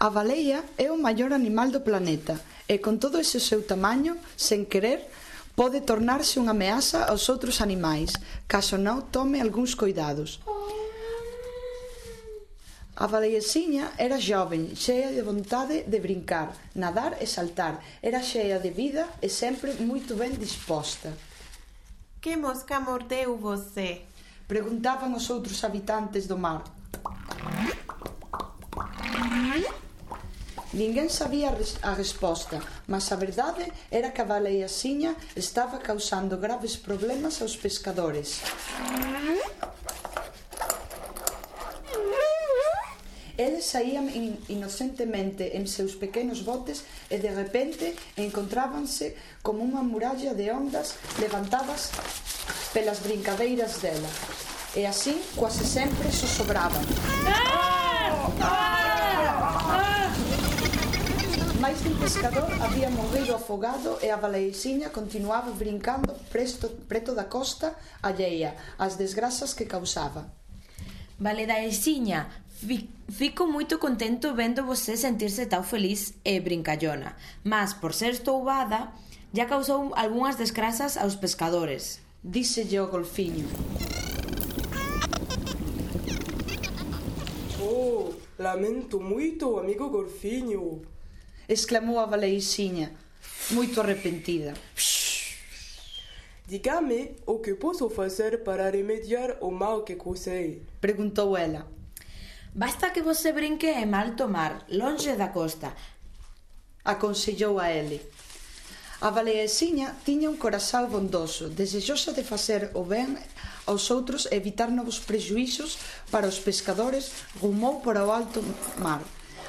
A baleia é o maior animal do planeta e con todo ese seu tamaño, sen querer, pode tornarse unha ameaza aos outros animais, caso non tome algúns cuidados. A baleiesiña era joven, cheia de vontade de brincar, nadar e saltar. Era cheia de vida e sempre moito ben disposta. Que mosca mordeu você? Preguntaban os outros habitantes do mar. Ninguén sabía a resposta, mas a verdade era que a baleiaxiña estaba causando graves problemas aos pescadores. Eles saían in, inocentemente en seus pequenos botes e de repente encontrábanse como unha muralla de ondas levantadas pelas brincadeiras dela. E así, quase sempre, sosobraban. Ah! máis dun pescador había morrido afogado e a baleixiña continuaba brincando presto, preto da costa alleia as desgrazas que causaba. Valedaexiña, fico moito contento vendo você sentirse tão feliz e brincallona, mas por ser estouvada, ya causou algunhas desgrazas aos pescadores. Díselle o golfiño. Oh, lamento moito, amigo golfiño exclamou a baleixiña, moito arrepentida. Dígame o que posso facer para remediar o mal que causei? Preguntou ela. Basta que você brinque en alto mar, longe da costa. Aconsellou a ele. A baleexiña tiña un corazal bondoso, desexosa de facer o ben aos outros e evitar novos prejuízos para os pescadores, rumou para o alto mar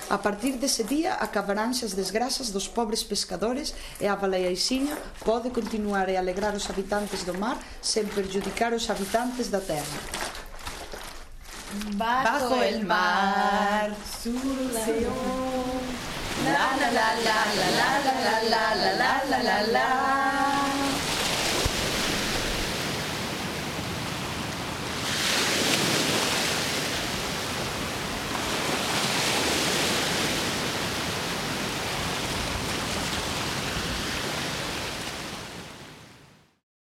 A partir dese día acabaránse as desgrasas dos pobres pescadores e a baleaixiña pode continuar e alegrar os habitantes do mar sen perjudicar os habitantes da terra. Bajo el mar, sur la la la la la la la la la la la la la